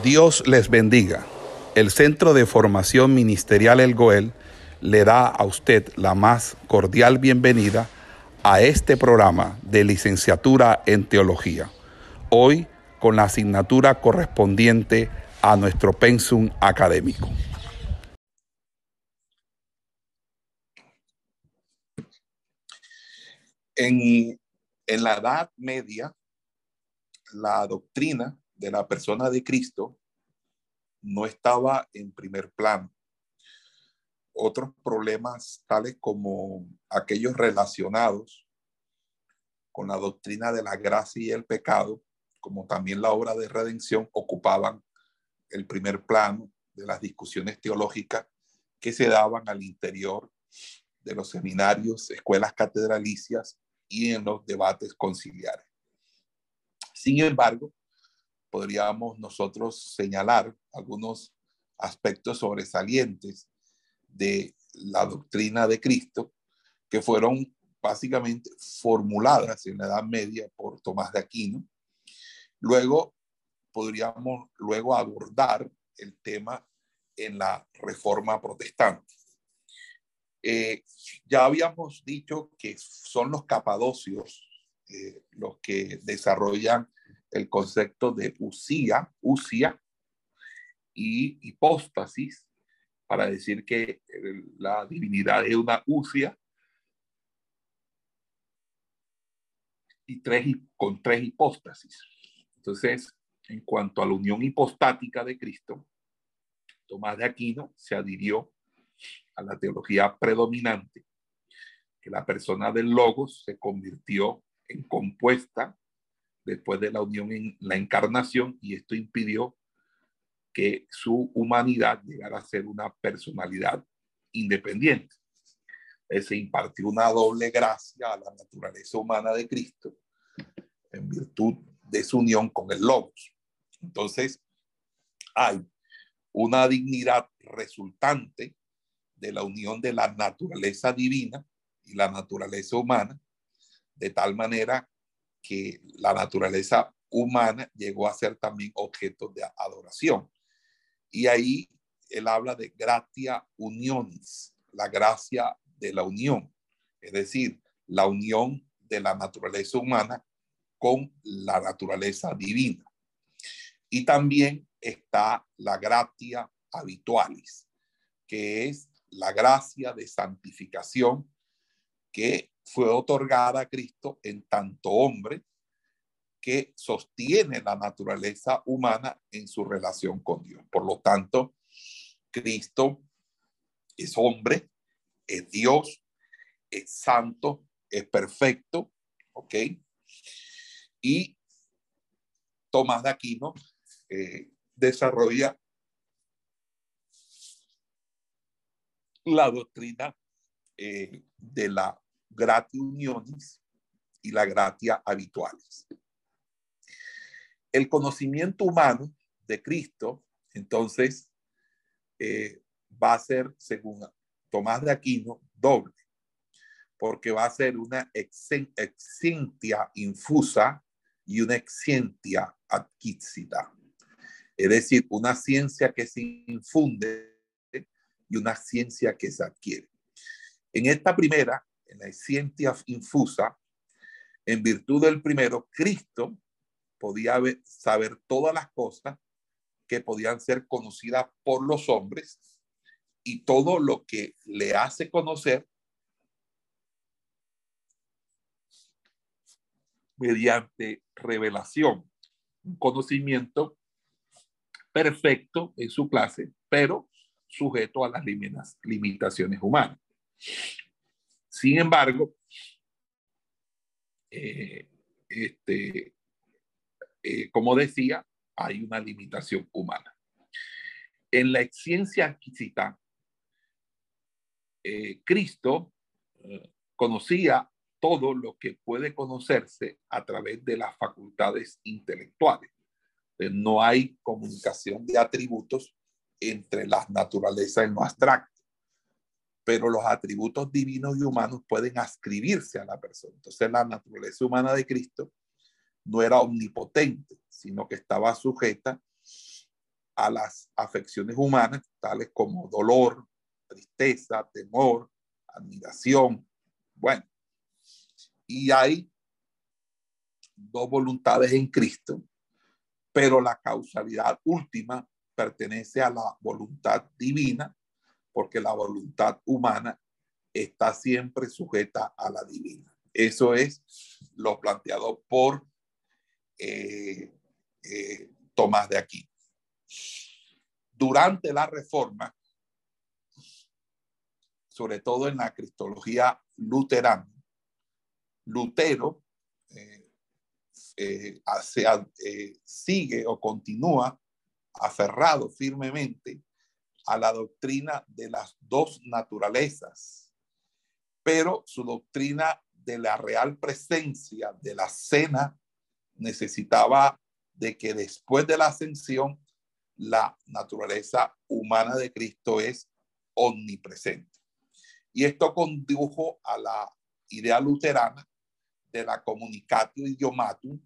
Dios les bendiga. El Centro de Formación Ministerial El Goel le da a usted la más cordial bienvenida a este programa de licenciatura en teología. Hoy con la asignatura correspondiente a nuestro pensum académico. En, en la Edad Media, la doctrina de la persona de Cristo no estaba en primer plano. Otros problemas tales como aquellos relacionados con la doctrina de la gracia y el pecado, como también la obra de redención, ocupaban el primer plano de las discusiones teológicas que se daban al interior de los seminarios, escuelas catedralicias y en los debates conciliares. Sin embargo, podríamos nosotros señalar algunos aspectos sobresalientes de la doctrina de Cristo que fueron básicamente formuladas en la Edad Media por Tomás de Aquino. Luego podríamos luego abordar el tema en la Reforma Protestante. Eh, ya habíamos dicho que son los capadocios eh, los que desarrollan el concepto de usía, usia y hipóstasis, para decir que la divinidad es una usia y tres, con tres hipóstasis. Entonces, en cuanto a la unión hipostática de Cristo, Tomás de Aquino se adhirió a la teología predominante, que la persona del Logos se convirtió en compuesta después de la unión en la encarnación y esto impidió que su humanidad llegara a ser una personalidad independiente. Se impartió una doble gracia a la naturaleza humana de Cristo en virtud de su unión con el Logos. Entonces, hay una dignidad resultante de la unión de la naturaleza divina y la naturaleza humana, de tal manera que la naturaleza humana llegó a ser también objeto de adoración. Y ahí él habla de gratia unionis, la gracia de la unión, es decir, la unión de la naturaleza humana con la naturaleza divina. Y también está la gratia habitualis, que es la gracia de santificación que fue otorgada a Cristo en tanto hombre que sostiene la naturaleza humana en su relación con Dios. Por lo tanto, Cristo es hombre, es Dios, es santo, es perfecto, ¿ok? Y Tomás de Aquino eh, desarrolla la doctrina eh, de la gratia unionis y la gratia habituales. El conocimiento humano de Cristo, entonces, eh, va a ser, según Tomás de Aquino, doble, porque va a ser una exentia infusa y una exentia adquisita. Es decir, una ciencia que se infunde y una ciencia que se adquiere. En esta primera, en la ciencia infusa, en virtud del primero, Cristo podía saber todas las cosas que podían ser conocidas por los hombres y todo lo que le hace conocer mediante revelación, un conocimiento perfecto en su clase, pero sujeto a las limitaciones humanas. Sin embargo, eh, este, eh, como decía, hay una limitación humana. En la ciencia adquisita, eh, Cristo conocía todo lo que puede conocerse a través de las facultades intelectuales. No hay comunicación de atributos entre las naturalezas en lo abstracto pero los atributos divinos y humanos pueden ascribirse a la persona. Entonces la naturaleza humana de Cristo no era omnipotente, sino que estaba sujeta a las afecciones humanas, tales como dolor, tristeza, temor, admiración. Bueno, y hay dos voluntades en Cristo, pero la causalidad última pertenece a la voluntad divina, porque la voluntad humana está siempre sujeta a la divina. Eso es lo planteado por eh, eh, Tomás de aquí. Durante la reforma, sobre todo en la cristología luterana, Lutero eh, sigue o continúa aferrado firmemente a la doctrina de las dos naturalezas, pero su doctrina de la real presencia de la cena necesitaba de que después de la ascensión la naturaleza humana de Cristo es omnipresente. Y esto condujo a la idea luterana de la comunicatio idiomatum,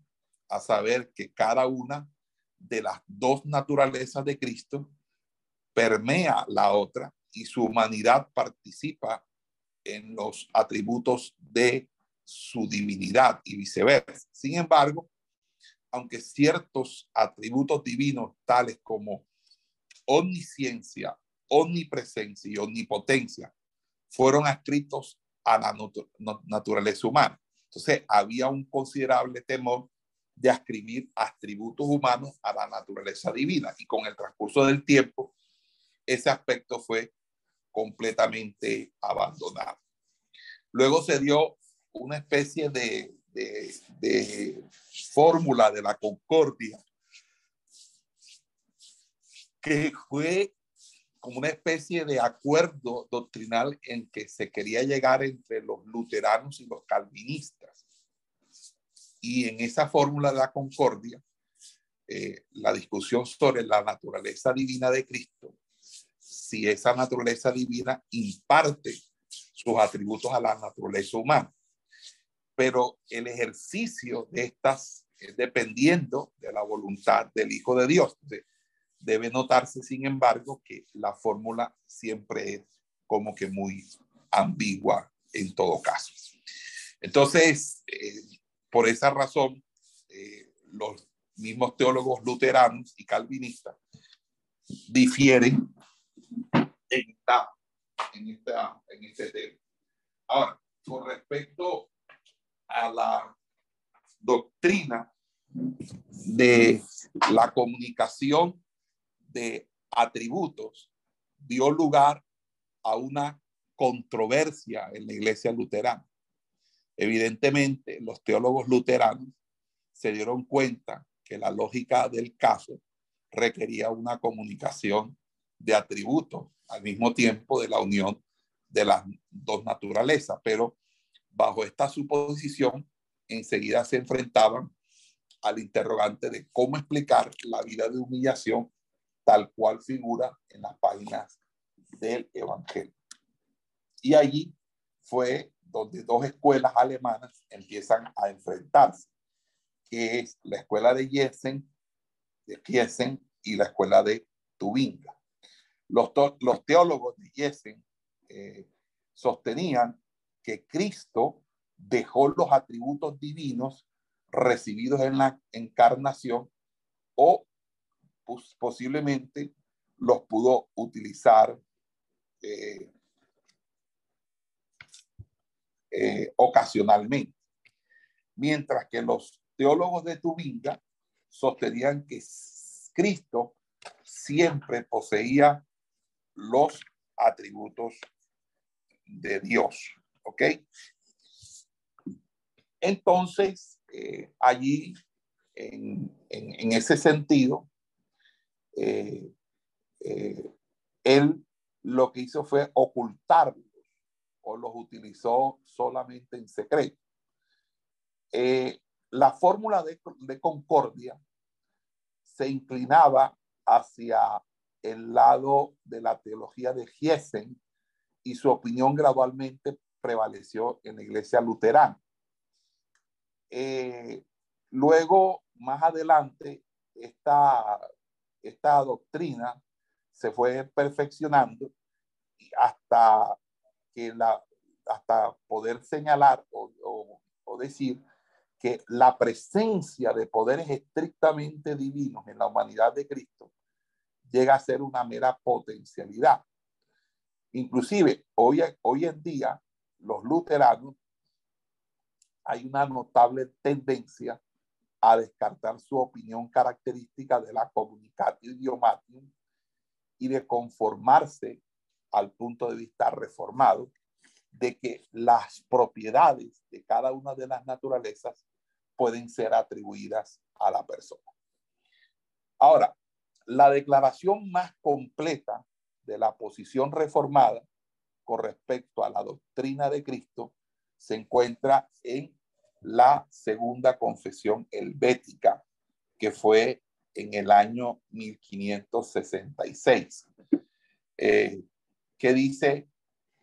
a saber que cada una de las dos naturalezas de Cristo permea la otra y su humanidad participa en los atributos de su divinidad y viceversa. Sin embargo, aunque ciertos atributos divinos tales como omnisciencia, omnipresencia y omnipotencia fueron adscritos a la naturaleza humana. Entonces, había un considerable temor de ascribir atributos humanos a la naturaleza divina y con el transcurso del tiempo, ese aspecto fue completamente abandonado. Luego se dio una especie de, de fórmula de la concordia que fue como una especie de acuerdo doctrinal en que se quería llegar entre los luteranos y los calvinistas. Y en esa fórmula de la concordia, eh, la discusión sobre la naturaleza divina de Cristo, si esa naturaleza divina imparte sus atributos a la naturaleza humana. Pero el ejercicio de estas es dependiendo de la voluntad del Hijo de Dios. Debe notarse, sin embargo, que la fórmula siempre es como que muy ambigua en todo caso. Entonces, eh, por esa razón, eh, los mismos teólogos luteranos y calvinistas difieren en, esta, en, este tema. Ahora, con respecto a la doctrina de la comunicación de atributos dio lugar a una controversia en la iglesia luterana. Evidentemente, los teólogos luteranos se dieron cuenta que la lógica del caso requería una comunicación de atributos al mismo tiempo de la unión de las dos naturalezas, pero bajo esta suposición enseguida se enfrentaban al interrogante de cómo explicar la vida de humillación tal cual figura en las páginas del Evangelio. Y allí fue donde dos escuelas alemanas empiezan a enfrentarse, que es la escuela de Jessen, de Kiesen y la escuela de Tubinga. Los, los teólogos de Jessen eh, sostenían que Cristo dejó los atributos divinos recibidos en la encarnación o posiblemente los pudo utilizar eh, eh, ocasionalmente. Mientras que los teólogos de Tubinga sostenían que Cristo siempre poseía los atributos de Dios. ¿Ok? Entonces, eh, allí, en, ese sentido, eh, eh, él lo que hizo fue ocultarlos o los utilizó solamente en secreto. la fórmula de, de concordia se inclinaba hacia el lado de la teología de Giesen y su opinión gradualmente prevaleció en la iglesia luterana. Eh, luego, más adelante, esta, esta doctrina se fue perfeccionando hasta que la, hasta poder señalar o, o decir que la presencia de poderes estrictamente divinos en la humanidad de Cristo llega a ser una mera potencialidad. Inclusive hoy, hoy en día los luteranos hay una notable tendencia a descartar su opinión característica de la comunicatio idiomatium y de conformarse al punto de vista reformado de que las propiedades de cada una de las naturalezas pueden ser atribuidas a la persona. Ahora, la declaración más completa de la posición reformada con respecto a la doctrina de Cristo se encuentra en la segunda confesión helvética, que fue en el año 1566, eh, que dice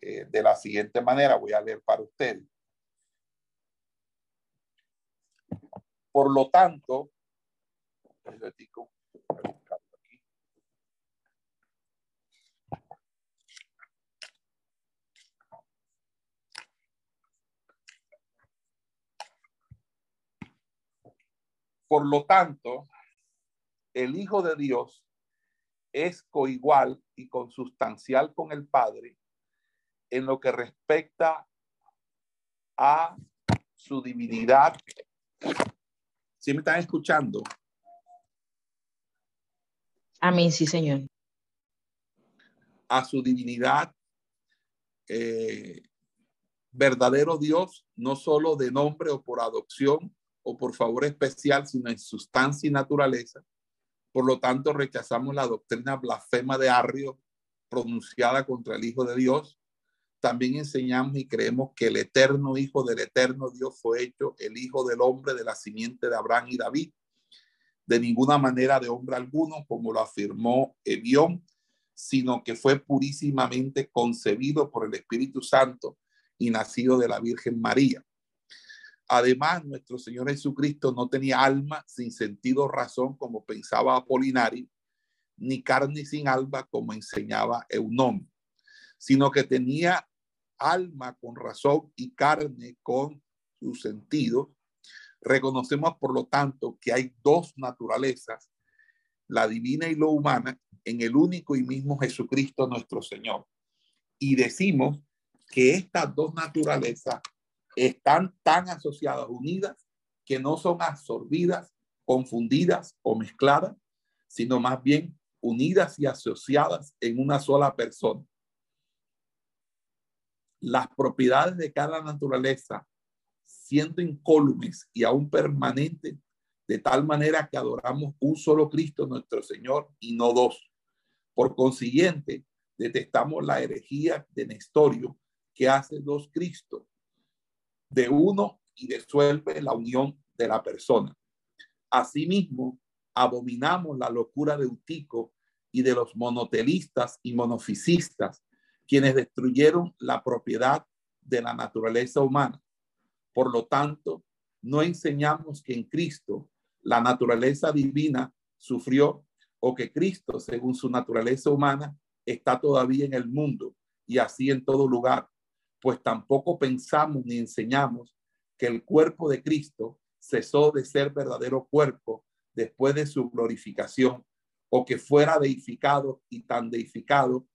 eh, de la siguiente manera, voy a leer para ustedes. Por lo tanto, Por lo tanto, el Hijo de Dios es coigual y consustancial con el Padre en lo que respecta a su divinidad ¿Sí me están escuchando? Amén, sí, Señor. A su divinidad, eh, verdadero Dios, no solo de nombre o por adopción o por favor especial, sino en sustancia y naturaleza. Por lo tanto, rechazamos la doctrina blasfema de Arrio pronunciada contra el Hijo de Dios, también enseñamos y creemos que el eterno Hijo del eterno Dios fue hecho el Hijo del hombre de la simiente de Abraham y David, de ninguna manera de hombre alguno, como lo afirmó Evión, sino que fue purísimamente concebido por el Espíritu Santo y nacido de la Virgen María. Además, nuestro Señor Jesucristo no tenía alma sin sentido razón, como pensaba Apolinario, ni carne sin alma, como enseñaba Eunón, sino que tenía alma con razón y carne con su sentido. Reconocemos, por lo tanto, que hay dos naturalezas, la divina y la humana, en el único y mismo Jesucristo nuestro Señor. Y decimos que estas dos naturalezas están tan asociadas, unidas, que no son absorbidas, confundidas o mezcladas, sino más bien unidas y asociadas en una sola persona las propiedades de cada naturaleza, siendo incólumes y aún permanentes, de tal manera que adoramos un solo Cristo nuestro Señor y no dos. Por consiguiente, detestamos la herejía de Nestorio que hace dos Cristos de uno y disuelve la unión de la persona. Asimismo, abominamos la locura de Utico y de los monotelistas y monofisistas quienes destruyeron la propiedad de la naturaleza humana. Por lo tanto, no enseñamos que en Cristo la naturaleza divina sufrió o que Cristo, según su naturaleza humana, está todavía en el mundo y así en todo lugar, pues tampoco pensamos ni enseñamos que el cuerpo de Cristo cesó de ser verdadero cuerpo después de su glorificación o que fuera deificado y tan deificado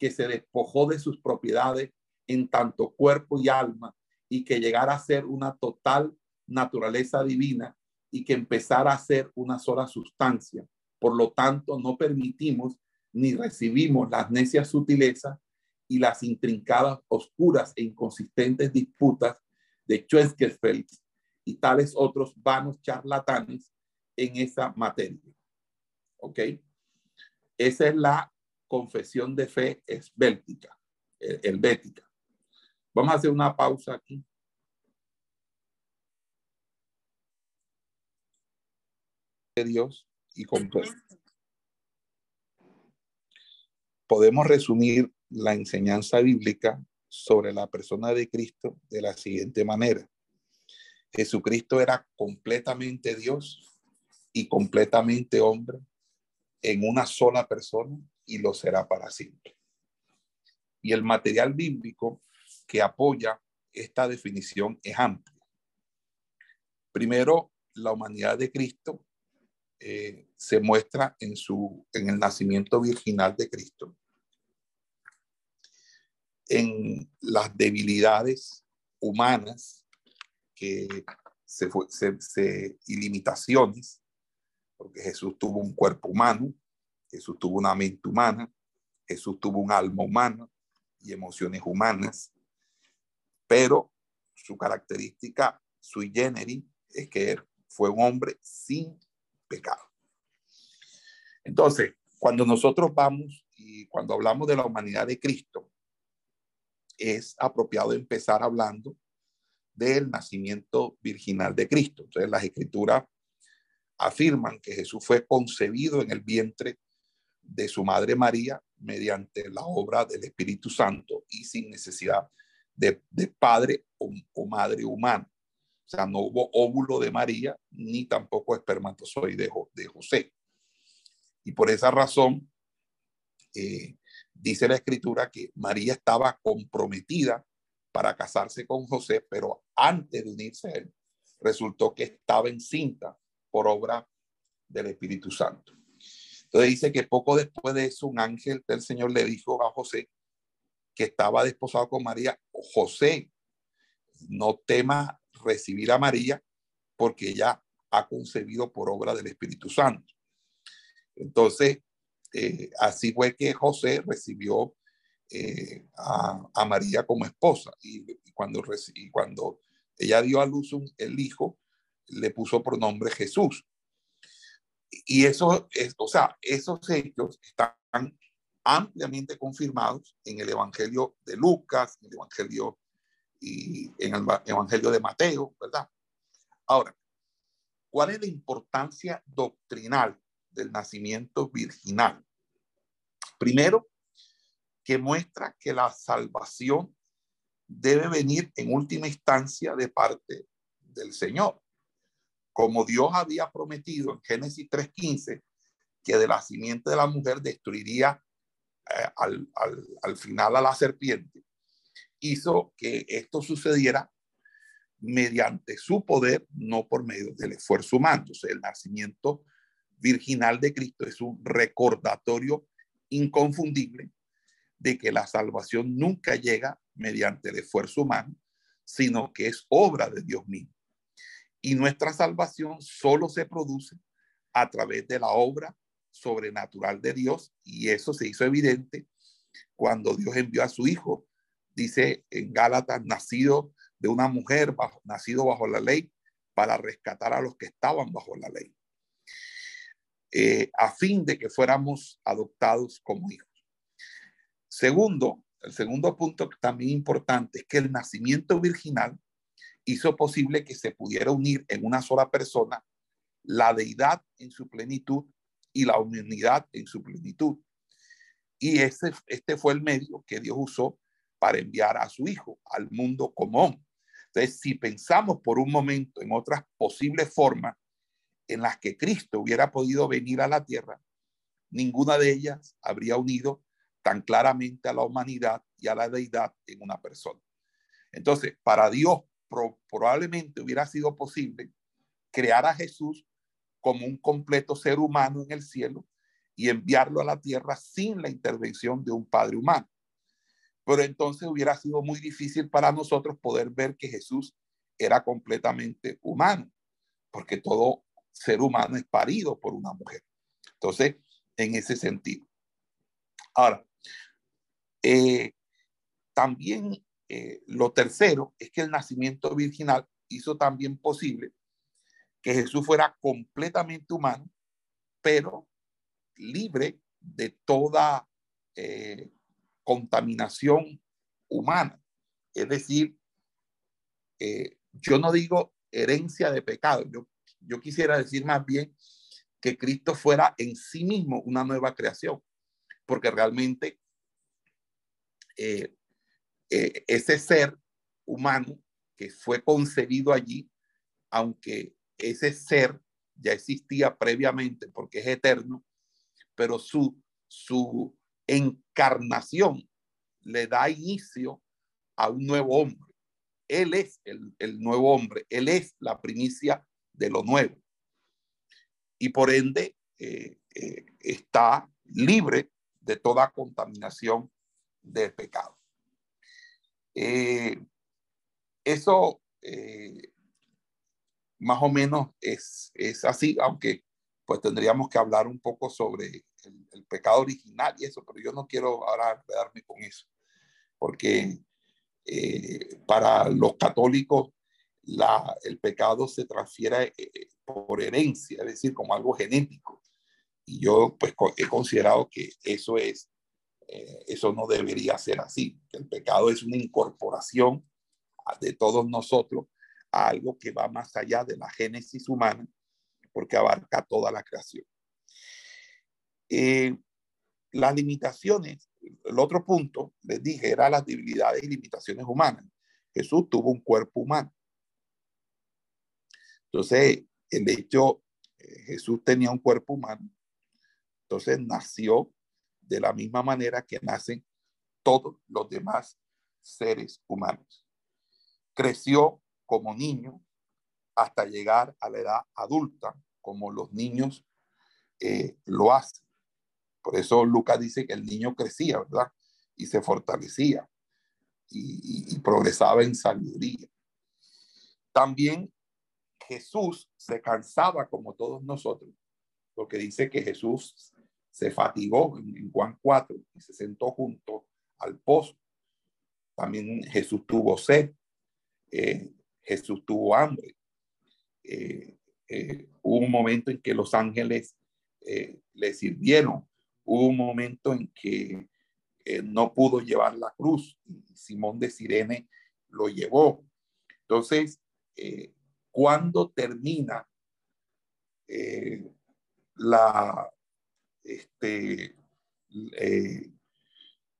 que se despojó de sus propiedades en tanto cuerpo y alma y que llegara a ser una total naturaleza divina y que empezara a ser una sola sustancia. Por lo tanto, no permitimos ni recibimos las necias sutilezas y las intrincadas, oscuras e inconsistentes disputas de Schwenkesfeld y tales otros vanos charlatanes en esa materia. ¿Ok? Esa es la confesión de fe esbéltica, helvética. Vamos a hacer una pausa aquí. De Dios y Podemos resumir la enseñanza bíblica sobre la persona de Cristo de la siguiente manera. Jesucristo era completamente Dios y completamente hombre en una sola persona y lo será para siempre. Y el material bíblico que apoya esta definición es amplio. Primero, la humanidad de Cristo eh, se muestra en, su, en el nacimiento virginal de Cristo, en las debilidades humanas que se, fue, y limitaciones, porque Jesús tuvo un cuerpo humano, Jesús tuvo una mente humana, Jesús tuvo un alma humana y emociones humanas, pero su característica sui generis es que fue un hombre sin pecado. Entonces, cuando nosotros vamos y cuando hablamos de la humanidad de Cristo, es apropiado empezar hablando del nacimiento virginal de Cristo. Entonces, las escrituras afirman que Jesús fue concebido en el vientre de su madre María mediante la obra del Espíritu Santo y sin necesidad de, padre o, madre humana. O sea, no hubo óvulo de María ni tampoco espermatozoide de, José. Y por esa razón, eh, dice la escritura que María estaba comprometida para casarse con José, pero antes de unirse a él, resultó que estaba encinta por obra del Espíritu Santo. Entonces dice que poco después de eso, un ángel del Señor le dijo a José que estaba desposado con María, José, no tema recibir a María porque ella ha concebido por obra del Espíritu Santo. Entonces, eh, así fue que José recibió eh, a, María como esposa y, cuando, cuando ella dio a luz el hijo, le puso por nombre Jesús. Y eso, es, o sea, esos hechos están ampliamente confirmados en el Evangelio de Lucas, en el Evangelio y en el Evangelio de Mateo, ¿verdad? Ahora, ¿cuál es la importancia doctrinal del nacimiento virginal? Primero, que muestra que la salvación debe venir en última instancia de parte del Señor. Como Dios había prometido en Génesis 3.15, que de la simiente de la mujer destruiría eh, al, al final a la serpiente, hizo que esto sucediera mediante su poder, no por medio del esfuerzo humano. Entonces, el nacimiento virginal de Cristo es un recordatorio inconfundible de que la salvación nunca llega mediante el esfuerzo humano, sino que es obra de Dios mismo. Y nuestra salvación solo se produce a través de la obra sobrenatural de Dios y eso se hizo evidente cuando Dios envió a su Hijo, dice en Gálatas, nacido de una mujer, nacido bajo la ley, para rescatar a los que estaban bajo la ley, eh, a fin de que fuéramos adoptados como hijos. Segundo, el segundo punto también importante es que el nacimiento virginal hizo posible que se pudiera unir en una sola persona la deidad en su plenitud y la humanidad en su plenitud. Y ese, este fue el medio que Dios usó para enviar a su Hijo al mundo común. Entonces, si pensamos por un momento en otras posibles formas en las que Cristo hubiera podido venir a la tierra, ninguna de ellas habría unido tan claramente a la humanidad y a la deidad en una persona. Entonces, para Dios probablemente hubiera sido posible crear a Jesús como un completo ser humano en el cielo y enviarlo a la tierra sin la intervención de un padre humano. Pero entonces hubiera sido muy difícil para nosotros poder ver que Jesús era completamente humano, porque todo ser humano es parido por una mujer. Entonces, en ese sentido. Ahora, eh, también eh, lo tercero es que el nacimiento virginal hizo también posible que Jesús fuera completamente humano, pero libre de toda eh, contaminación humana. Es decir, yo no digo herencia de pecado, yo, yo quisiera decir más bien que Cristo fuera en sí mismo una nueva creación, porque realmente eh, eh, ese ser humano que fue concebido allí, aunque ese ser ya existía previamente porque es eterno, pero su, su encarnación le da inicio a un nuevo hombre. Él es el, el nuevo hombre, Él es la primicia de lo nuevo. Y por ende eh, eh, está libre de toda contaminación del pecado. Eh, eso más o menos es, es así, aunque pues tendríamos que hablar un poco sobre el, pecado original y eso, pero yo no quiero ahora quedarme con eso, porque para los católicos la, el pecado se transfiere eh, por herencia, es decir, como algo genético. Y yo pues he considerado que eso es, eh, eso no debería ser así, el pecado es una incorporación de todos nosotros a algo que va más allá de la génesis humana, porque abarca toda la creación. Eh, las limitaciones, el otro punto, les dije, era las debilidades y limitaciones humanas. Jesús tuvo un cuerpo humano. Entonces, el hecho, eh, Jesús tenía un cuerpo humano, entonces nació de la misma manera que nacen todos los demás seres humanos. Creció como niño hasta llegar a la edad adulta, como los niños eh, lo hacen. Por eso Lucas dice que el niño crecía, ¿verdad? Y se fortalecía y, progresaba en sabiduría. También Jesús se cansaba como todos nosotros, porque dice que Jesús se fatigó en, Juan 4 y se sentó junto al pozo. También Jesús tuvo sed. Eh, Jesús tuvo hambre. Eh, eh, hubo un momento en que los ángeles eh, le sirvieron. Hubo un momento en que no pudo llevar la cruz. Simón de Sirene lo llevó. Entonces, cuando termina la, este,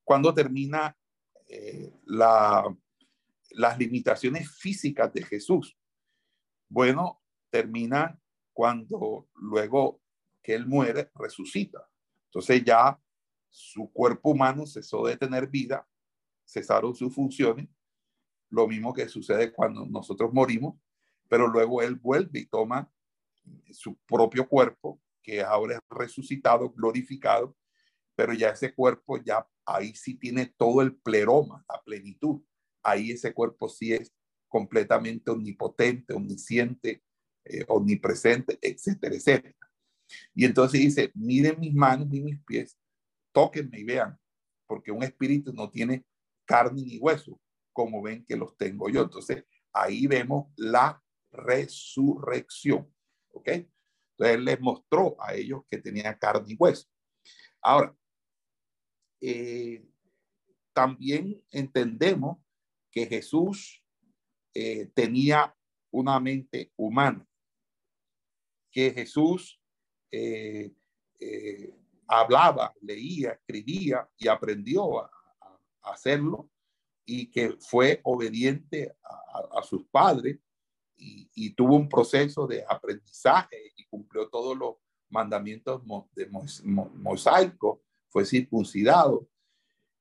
cuando termina la las limitaciones físicas de Jesús. Bueno, termina cuando luego que él muere, resucita. Entonces ya su cuerpo humano cesó de tener vida, cesaron sus funciones, lo mismo que sucede cuando nosotros morimos, pero luego él vuelve y toma su propio cuerpo, que ahora es resucitado, glorificado, pero ya ese cuerpo ya ahí sí tiene todo el pleroma, la plenitud ahí ese cuerpo sí es completamente omnipotente, omnisciente, eh, omnipresente, etcétera, etcétera. Y entonces dice, miren mis manos y mis pies, tóquenme y vean, porque un espíritu no tiene carne ni hueso, como ven que los tengo yo. Entonces, ahí vemos la resurrección. ¿Ok? Entonces, les mostró a ellos que tenía carne y hueso. Ahora, eh, también entendemos que Jesús eh, tenía una mente humana, que Jesús eh, hablaba, leía, escribía y aprendió a, hacerlo y que fue obediente a, sus padres y, tuvo un proceso de aprendizaje y cumplió todos los mandamientos de mosaico, fue circuncidado.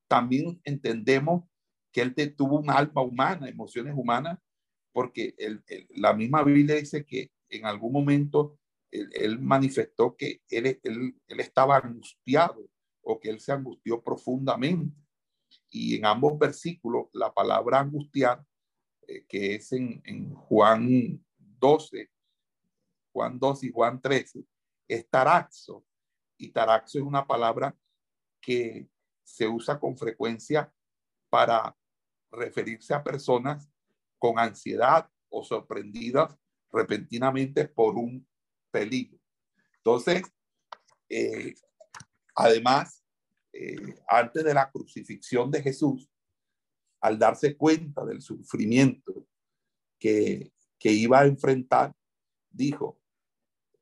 También entendemos que él tuvo un alma humana, emociones humanas, porque la misma Biblia dice que en algún momento él, manifestó que él, él, estaba angustiado o que él se angustió profundamente. Y en ambos versículos, la palabra angustiar, eh, que es en, Juan 12, Juan 12 y Juan 13, es taraxo. Y taraxo es una palabra que se usa con frecuencia para referirse a personas con ansiedad o sorprendidas repentinamente por un peligro. Entonces, eh, además, eh, antes de la crucifixión de Jesús, al darse cuenta del sufrimiento que, que iba a enfrentar, dijo,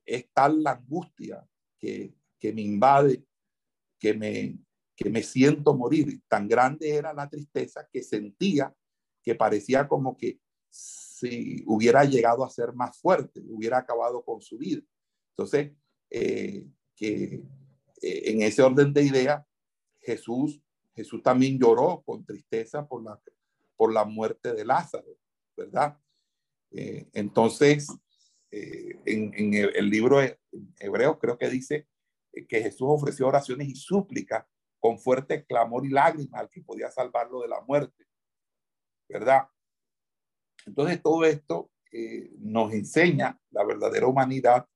es tal la angustia que, que me invade, que me, que me siento morir. Tan grande era la tristeza que sentía que parecía como que si hubiera llegado a ser más fuerte, hubiera acabado con su vida. Entonces, eh, que eh, en ese orden de ideas, Jesús, Jesús también lloró con tristeza por la, por la muerte de Lázaro, ¿verdad? Eh, entonces, eh, en, el, libro hebreo creo que dice que Jesús ofreció oraciones y súplicas con fuerte clamor y lágrimas al que podía salvarlo de la muerte, ¿verdad? Entonces, todo esto nos enseña la verdadera humanidad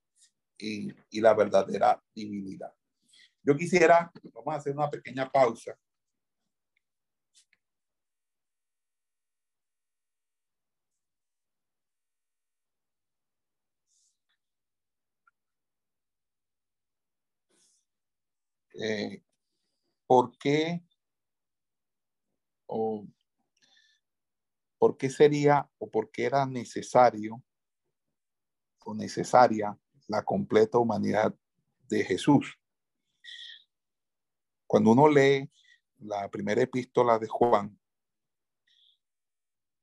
y, y la verdadera divinidad. Yo quisiera, vamos a hacer una pequeña pausa. Eh, ¿Por qué o por qué sería o por qué era necesario o necesaria la completa humanidad de Jesús? Cuando uno lee la primera epístola de Juan,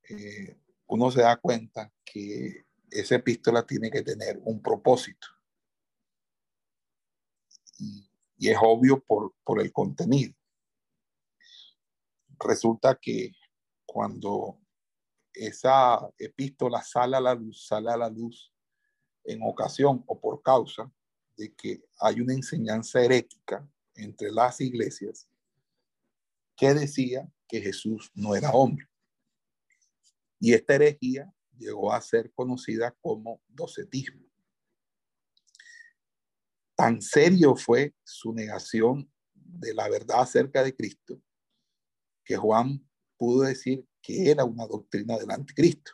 eh, uno se da cuenta que esa epístola tiene que tener un propósito. Es obvio por, por el contenido. Resulta que cuando esa epístola sale a la luz, sale a la luz en ocasión o por causa de que hay una enseñanza herética entre las iglesias que decía que Jesús no era hombre. Y esta herejía llegó a ser conocida como docetismo. Tan serio fue su negación de la verdad acerca de Cristo que Juan pudo decir que era una doctrina del anticristo.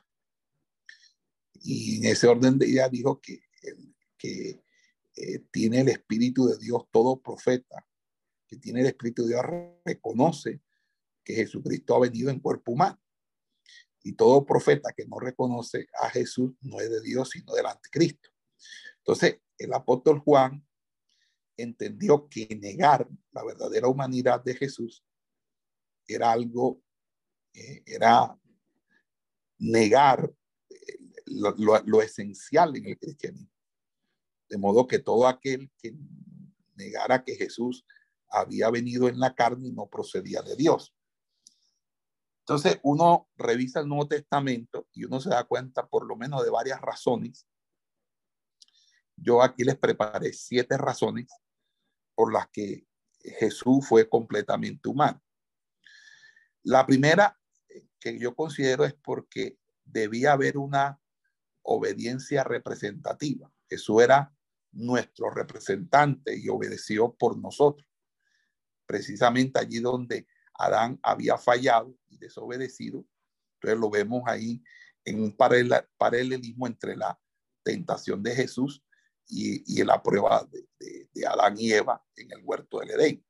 Y en ese orden de idea dijo que, que eh, tiene el Espíritu de Dios todo profeta que tiene el Espíritu de Dios reconoce que Jesucristo ha venido en cuerpo humano. Y todo profeta que no reconoce a Jesús no es de Dios, sino del anticristo. Entonces, el apóstol Juan entendió que negar la verdadera humanidad de Jesús era algo, eh, era negar eh, lo, esencial en el cristianismo. De modo que todo aquel que negara que Jesús había venido en la carne y no procedía de Dios. Entonces uno revisa el Nuevo Testamento y uno se da cuenta por lo menos de varias razones. Yo aquí les preparé siete razones por las que Jesús fue completamente humano. La primera que yo considero es porque debía haber una obediencia representativa. Jesús era nuestro representante y obedeció por nosotros precisamente allí donde Adán había fallado y desobedecido. Entonces lo vemos ahí en un paralelismo entre la tentación de Jesús y, y la prueba de, Adán y Eva en el huerto del Edén.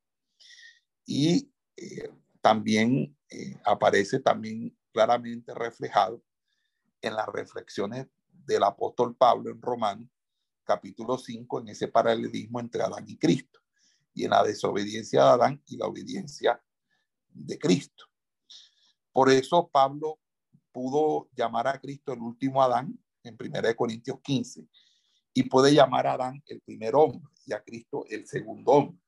Y eh, también eh, aparece también claramente reflejado en las reflexiones del apóstol Pablo en Romanos, capítulo 5, en ese paralelismo entre Adán y Cristo y en la desobediencia de Adán y la obediencia de Cristo. Por eso Pablo pudo llamar a Cristo el último Adán en 1 Corintios 15 y puede llamar a Adán el primer hombre y a Cristo el segundo hombre.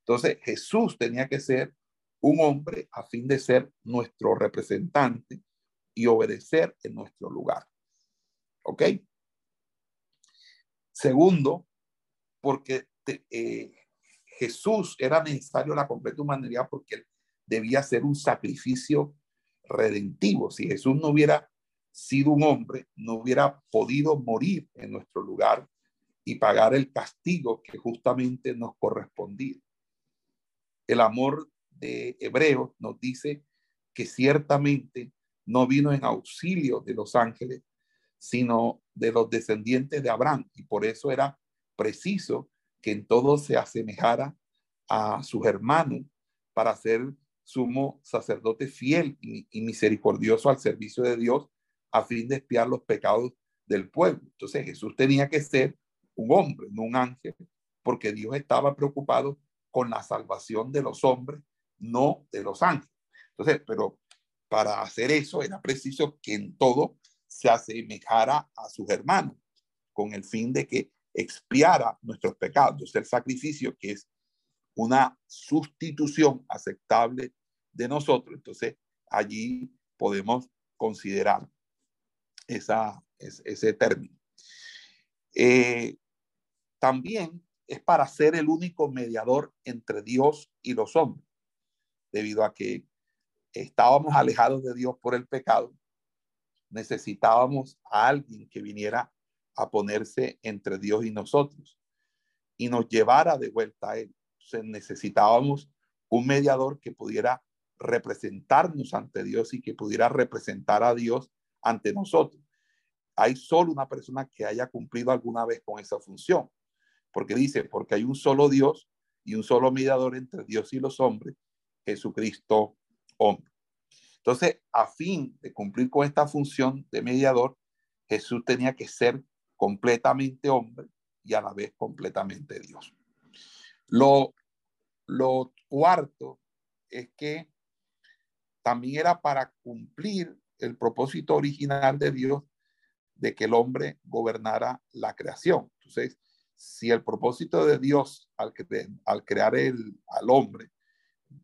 Entonces Jesús tenía que ser un hombre a fin de ser nuestro representante y obedecer en nuestro lugar. ¿Ok? Segundo, porque eh, Jesús era necesario la completa humanidad porque debía ser un sacrificio redentivo. Si Jesús no hubiera sido un hombre, no hubiera podido morir en nuestro lugar y pagar el castigo que justamente nos correspondía. El amor de Hebreos nos dice que ciertamente no vino en auxilio de los ángeles, sino de los descendientes de Abraham. Y por eso era preciso que en todo se asemejara a sus hermanos para ser sumo sacerdote fiel y, misericordioso al servicio de Dios a fin de espiar los pecados del pueblo. Entonces Jesús tenía que ser un hombre, no un ángel, porque Dios estaba preocupado con la salvación de los hombres, no de los ángeles. Entonces, pero para hacer eso era preciso que en todo se asemejara a sus hermanos, con el fin de que expiara nuestros pecados. El sacrificio que es una sustitución aceptable de nosotros. Entonces, allí podemos considerar esa, ese término. Eh, también es para ser el único mediador entre Dios y los hombres, debido a que estábamos alejados de Dios por el pecado, necesitábamos a alguien que viniera a ponerse entre Dios y nosotros y nos llevara de vuelta a Él. necesitábamos un mediador que pudiera representarnos ante Dios y que pudiera representar a Dios ante nosotros. Hay solo una persona que haya cumplido alguna vez con esa función, porque dice, porque hay un solo Dios y un solo mediador entre Dios y los hombres, Jesucristo hombre. Entonces, a fin de cumplir con esta función de mediador, Jesús tenía que ser completamente hombre y a la vez completamente Dios. Lo, lo cuarto es que también era para cumplir el propósito original de Dios de que el hombre gobernara la creación. Entonces, si el propósito de Dios al, crear el, al hombre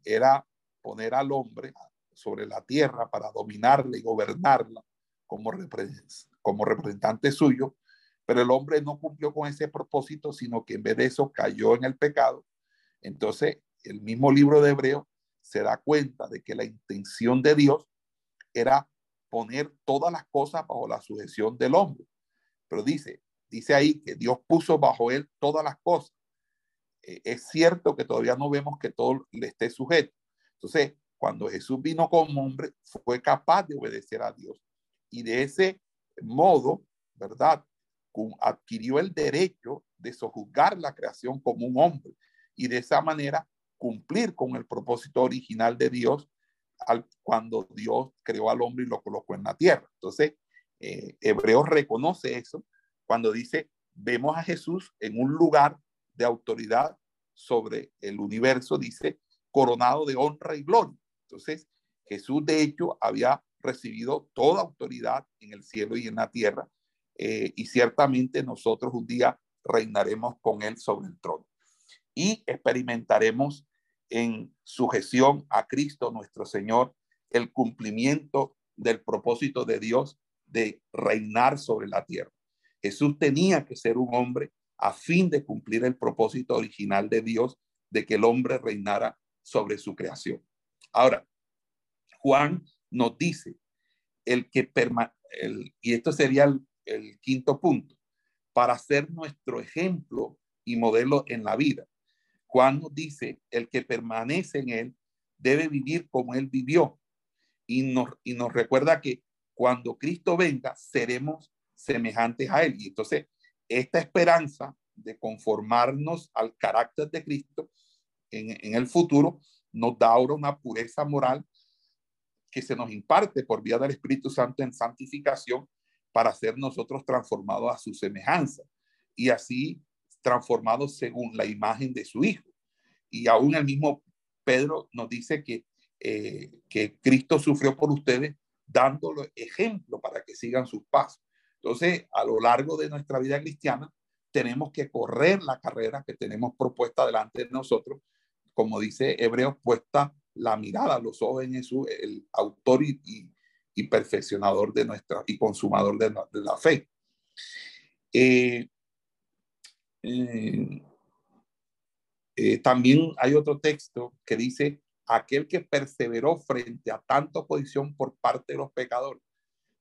era poner al hombre sobre la tierra para dominarla y gobernarla como, como representante suyo, pero el hombre no cumplió con ese propósito, sino que en vez de eso cayó en el pecado. Entonces, el mismo libro de Hebreo se da cuenta de que la intención de Dios era poner todas las cosas bajo la sujeción del hombre. Pero dice, dice ahí que Dios puso bajo él todas las cosas. Eh, es cierto que todavía no vemos que todo le esté sujeto. Entonces, cuando Jesús vino como hombre, fue capaz de obedecer a Dios. Y de ese modo, ¿verdad? Adquirió el derecho de sojuzgar la creación como un hombre. Y de esa manera cumplir con el propósito original de Dios al, cuando Dios creó al hombre y lo colocó en la tierra. Entonces, eh, Hebreos reconoce eso cuando dice, vemos a Jesús en un lugar de autoridad sobre el universo, dice, coronado de honra y gloria. Entonces, Jesús de hecho había recibido toda autoridad en el cielo y en la tierra, eh, y ciertamente nosotros un día reinaremos con él sobre el trono y experimentaremos en sujeción a Cristo nuestro Señor el cumplimiento del propósito de Dios de reinar sobre la tierra. Jesús tenía que ser un hombre a fin de cumplir el propósito original de Dios de que el hombre reinara sobre su creación. Ahora, Juan nos dice el que perma y esto sería el, el quinto punto, para ser nuestro ejemplo y modelo en la vida. Juan nos dice, el que permanece en él debe vivir como él vivió. Y nos, y nos recuerda que cuando Cristo venga, seremos semejantes a él. Y entonces, esta esperanza de conformarnos al carácter de Cristo en, en el futuro nos da ahora una pureza moral que se nos imparte por vía del Espíritu Santo en santificación para ser nosotros transformados a su semejanza. Y así transformados según la imagen de su Hijo. Y aún el mismo Pedro nos dice que, eh, que Cristo sufrió por ustedes, dándole ejemplo para que sigan sus pasos. Entonces, a lo largo de nuestra vida cristiana, tenemos que correr la carrera que tenemos propuesta delante de nosotros, como dice Hebreos, puesta la mirada, los ojos en Jesús, el autor y, y, perfeccionador de nuestra y consumador de la, fe. Eh, eh, eh, también hay otro texto que dice, aquel que perseveró frente a tanta oposición por parte de los pecadores.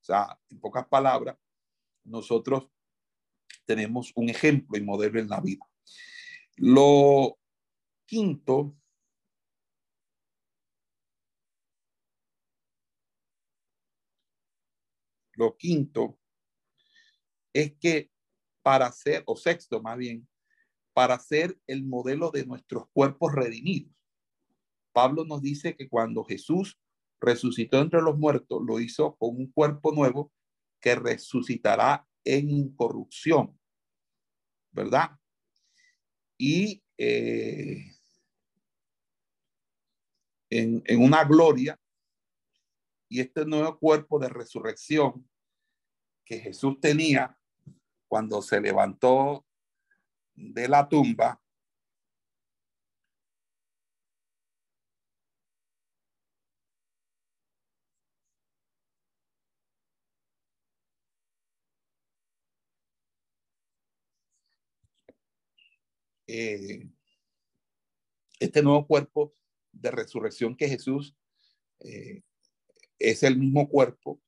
O sea, en pocas palabras, nosotros tenemos un ejemplo y modelo en la vida. Lo quinto, lo quinto es que para ser, o sexto más bien, para ser el modelo de nuestros cuerpos redimidos. Pablo nos dice que cuando Jesús resucitó entre los muertos, lo hizo con un cuerpo nuevo que resucitará en incorrupción, ¿verdad? Y eh, en, en una gloria, y este nuevo cuerpo de resurrección que Jesús tenía cuando se levantó de la tumba, eh, este nuevo cuerpo de resurrección que Jesús eh, es el mismo cuerpo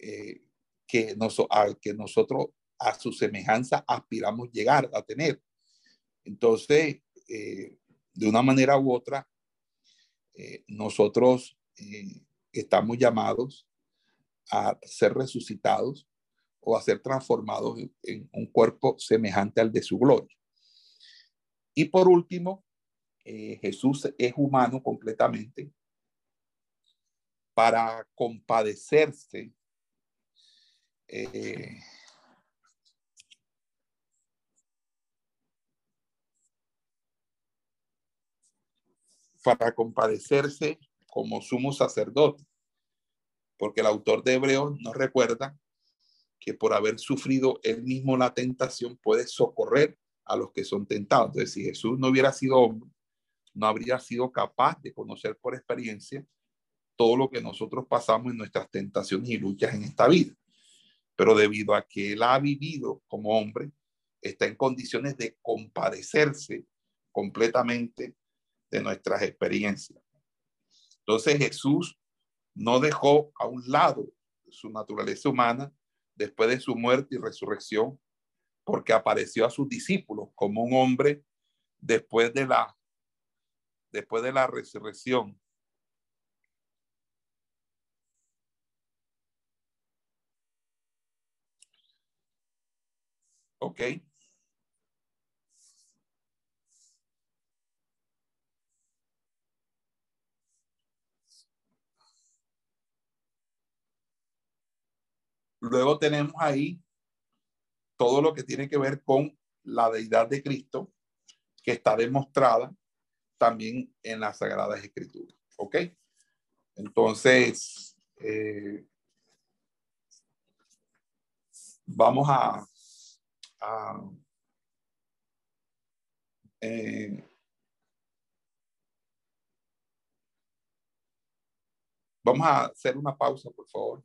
eh, que, nos, al que nosotros a su semejanza aspiramos llegar a tener. Entonces, de una manera u otra, nosotros estamos llamados a ser resucitados o a ser transformados en un cuerpo semejante al de su gloria. Y por último, eh, Jesús es humano completamente para compadecerse eh, para compadecerse como sumo sacerdote, porque el autor de Hebreos nos recuerda que por haber sufrido él mismo la tentación puede socorrer a los que son tentados. Entonces, si Jesús no hubiera sido hombre, no habría sido capaz de conocer por experiencia todo lo que nosotros pasamos en nuestras tentaciones y luchas en esta vida. Pero debido a que él ha vivido como hombre, está en condiciones de compadecerse completamente de nuestras experiencias. Entonces Jesús no dejó a un lado su naturaleza humana después de su muerte y resurrección porque apareció a sus discípulos como un hombre después de la después de la resurrección. Ok. Luego tenemos ahí todo lo que tiene que ver con la deidad de Cristo, que está demostrada también en las Sagradas Escrituras. ¿Ok? Entonces, eh, vamos a, eh, vamos a hacer una pausa, por favor.